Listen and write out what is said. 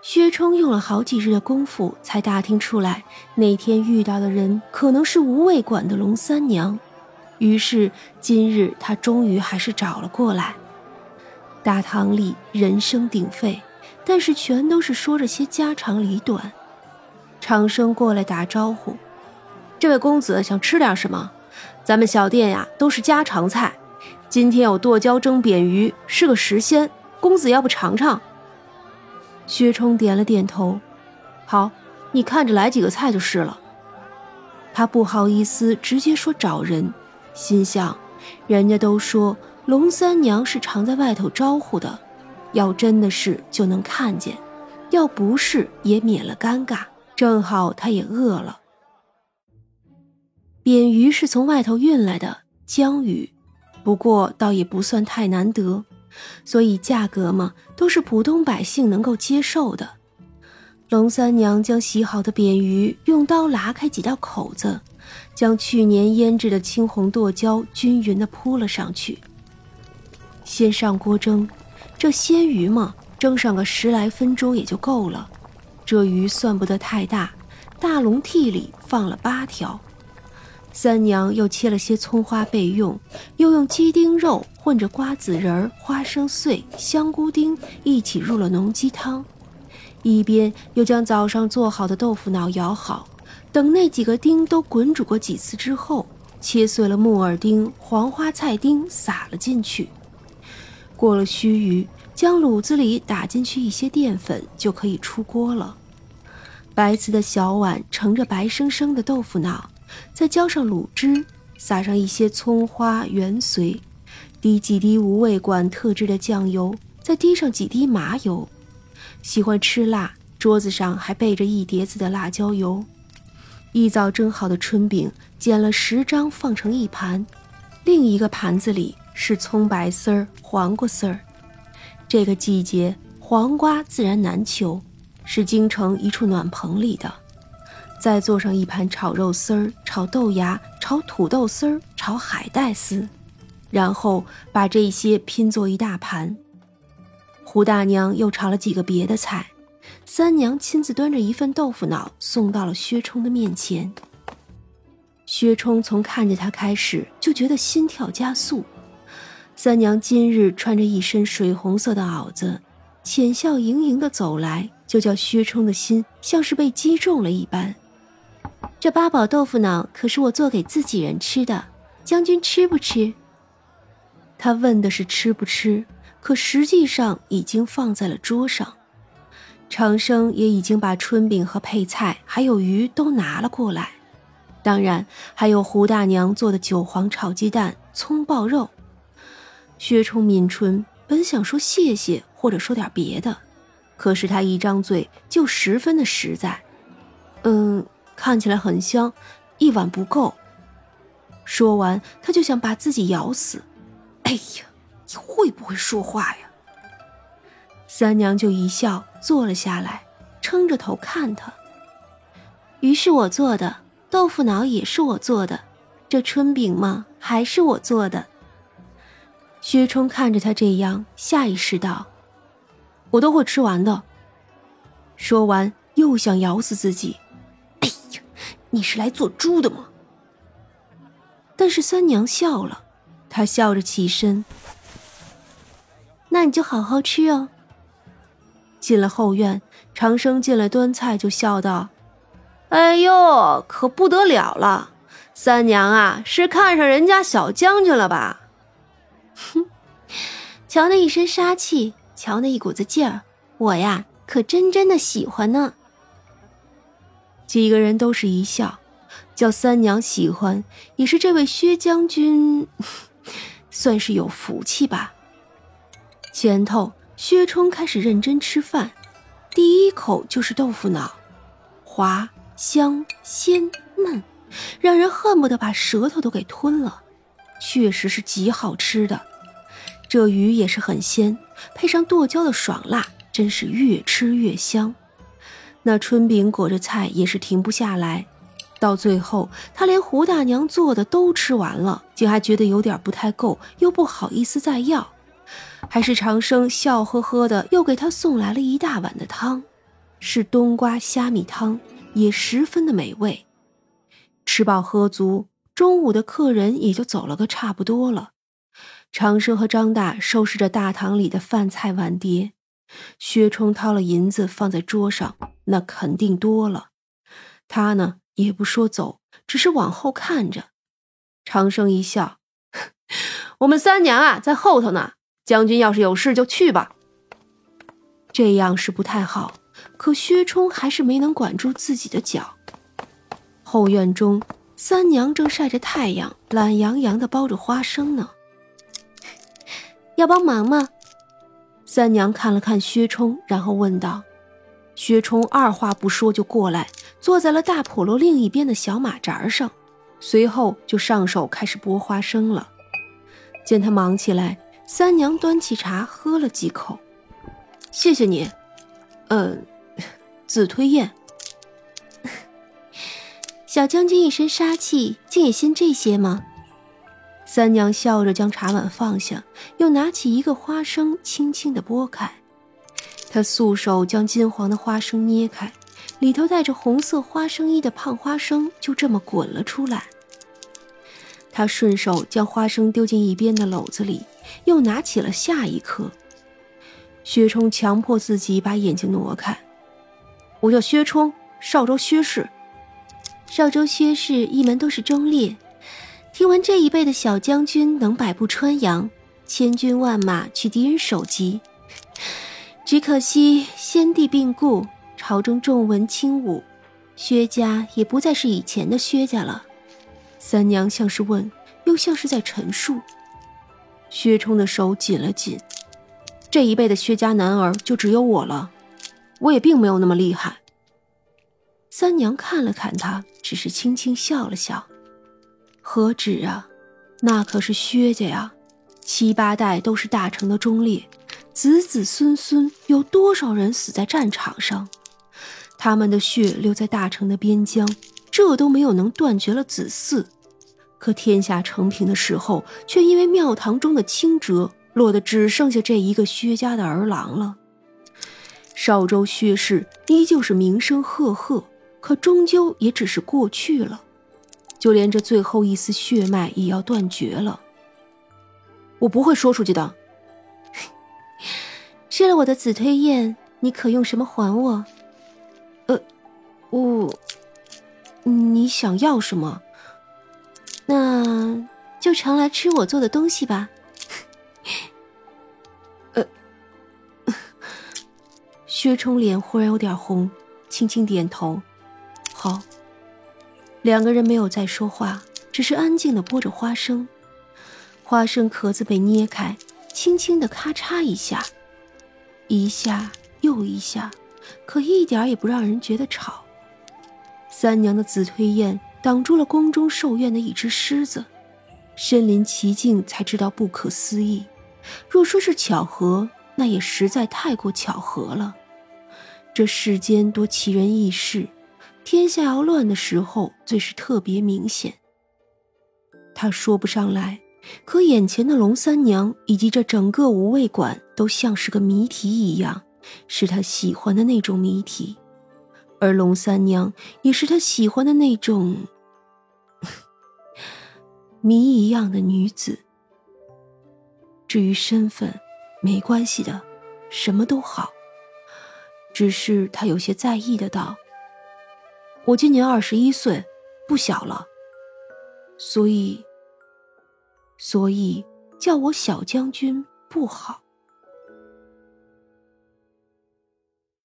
薛冲用了好几日的功夫，才打听出来那天遇到的人可能是无味馆的龙三娘。于是今日他终于还是找了过来。大堂里人声鼎沸，但是全都是说着些家长里短。长生过来打招呼：“这位公子想吃点什么？咱们小店呀都是家常菜，今天有剁椒蒸扁鱼，是个时鲜，公子要不尝尝？”薛冲点了点头，好，你看着来几个菜就是了。他不好意思直接说找人，心想，人家都说龙三娘是常在外头招呼的，要真的是就能看见，要不是也免了尴尬。正好他也饿了。扁鱼是从外头运来的江鱼，不过倒也不算太难得。所以价格嘛，都是普通百姓能够接受的。龙三娘将洗好的扁鱼用刀拉开几道口子，将去年腌制的青红剁椒均匀地铺了上去。先上锅蒸，这鲜鱼嘛，蒸上个十来分钟也就够了。这鱼算不得太大，大笼屉里放了八条。三娘又切了些葱花备用，又用鸡丁肉混着瓜子仁儿、花生碎、香菇丁一起入了浓鸡汤，一边又将早上做好的豆腐脑舀好，等那几个丁都滚煮过几次之后，切碎了木耳丁、黄花菜丁撒了进去。过了须臾，将卤子里打进去一些淀粉，就可以出锅了。白瓷的小碗盛着白生生的豆腐脑。再浇上卤汁，撒上一些葱花、圆荽，滴几滴无味馆特制的酱油，再滴上几滴麻油。喜欢吃辣，桌子上还备着一碟子的辣椒油。一早蒸好的春饼，剪了十张放成一盘，另一个盘子里是葱白丝儿、黄瓜丝儿。这个季节黄瓜自然难求，是京城一处暖棚里的。再做上一盘炒肉丝儿、炒豆芽、炒土豆丝儿、炒海带丝，然后把这些拼作一大盘。胡大娘又炒了几个别的菜，三娘亲自端着一份豆腐脑送到了薛冲的面前。薛冲从看见他开始就觉得心跳加速。三娘今日穿着一身水红色的袄子，浅笑盈盈的走来，就叫薛冲的心像是被击中了一般。这八宝豆腐脑可是我做给自己人吃的，将军吃不吃？他问的是吃不吃，可实际上已经放在了桌上。长生也已经把春饼和配菜还有鱼都拿了过来，当然还有胡大娘做的韭黄炒鸡蛋、葱爆肉。薛冲抿唇，本想说谢谢或者说点别的，可是他一张嘴就十分的实在，嗯。看起来很香，一碗不够。说完，他就想把自己咬死。哎呀，你会不会说话呀？三娘就一笑，坐了下来，撑着头看他。鱼是我做的，豆腐脑也是我做的，这春饼嘛，还是我做的。薛冲看着他这样，下意识道：“我都会吃完的。”说完，又想咬死自己。你是来做猪的吗？但是三娘笑了，她笑着起身。那你就好好吃哦。进了后院，长生进来端菜，就笑道：“哎呦，可不得了了！三娘啊，是看上人家小将军了吧？”哼，瞧那一身杀气，瞧那一股子劲儿，我呀，可真真的喜欢呢。几个人都是一笑，叫三娘喜欢，也是这位薛将军，算是有福气吧。前头薛冲开始认真吃饭，第一口就是豆腐脑，滑香鲜嫩，让人恨不得把舌头都给吞了，确实是极好吃的。这鱼也是很鲜，配上剁椒的爽辣，真是越吃越香。那春饼裹着菜也是停不下来，到最后他连胡大娘做的都吃完了，竟还觉得有点不太够，又不好意思再要，还是长生笑呵呵的又给他送来了一大碗的汤。是冬瓜虾米汤，也十分的美味。吃饱喝足，中午的客人也就走了个差不多了。长生和张大收拾着大堂里的饭菜碗碟，薛冲掏了银子放在桌上，那肯定多了。他呢也不说走，只是往后看着。长生一笑：“我们三娘啊，在后头呢。将军要是有事就去吧。”这样是不太好，可薛冲还是没能管住自己的脚。后院中，三娘正晒着太阳，懒洋洋的剥着花生呢。要帮忙吗？三娘看了看薛冲，然后问道。薛冲二话不说就过来，坐在了大普楼另一边的小马扎上，随后就上手开始剥花生了。见他忙起来，三娘端起茶喝了几口。谢谢你，嗯，子推宴。小将军一身杀气，竟也信这些吗？三娘笑着将茶碗放下，又拿起一个花生，轻轻的拨开。她素手将金黄的花生捏开，里头带着红色花生衣的胖花生就这么滚了出来。她顺手将花生丢进一边的篓子里，又拿起了下一颗。薛冲强迫自己把眼睛挪开。我叫薛冲，邵州薛氏。邵州薛氏一门都是忠烈。听闻这一辈的小将军能百步穿杨，千军万马取敌人首级，只可惜先帝病故，朝中重文轻武，薛家也不再是以前的薛家了。三娘像是问，又像是在陈述。薛冲的手紧了紧，这一辈的薛家男儿就只有我了，我也并没有那么厉害。三娘看了看他，只是轻轻笑了笑。何止啊，那可是薛家呀，七八代都是大成的忠烈，子子孙孙有多少人死在战场上？他们的血流在大成的边疆，这都没有能断绝了子嗣。可天下成平的时候，却因为庙堂中的轻折，落得只剩下这一个薛家的儿郎了。少州薛氏依旧是名声赫赫，可终究也只是过去了。就连这最后一丝血脉也要断绝了。我不会说出去的。吃了我的紫推宴，你可用什么还我？呃，我，你想要什么？那就常来吃我做的东西吧。呃，薛冲脸忽然有点红，轻轻点头，好。两个人没有再说话，只是安静的剥着花生。花生壳子被捏开，轻轻的咔嚓一下，一下又一下，可一点也不让人觉得吵。三娘的紫推燕挡住了宫中寿院的一只狮子，身临其境才知道不可思议。若说是巧合，那也实在太过巧合了。这世间多奇人异事。天下要乱的时候，最是特别明显。他说不上来，可眼前的龙三娘以及这整个无味馆，都像是个谜题一样，是他喜欢的那种谜题，而龙三娘也是他喜欢的那种 谜一样的女子。至于身份，没关系的，什么都好，只是他有些在意的道。我今年二十一岁，不小了，所以，所以叫我小将军不好。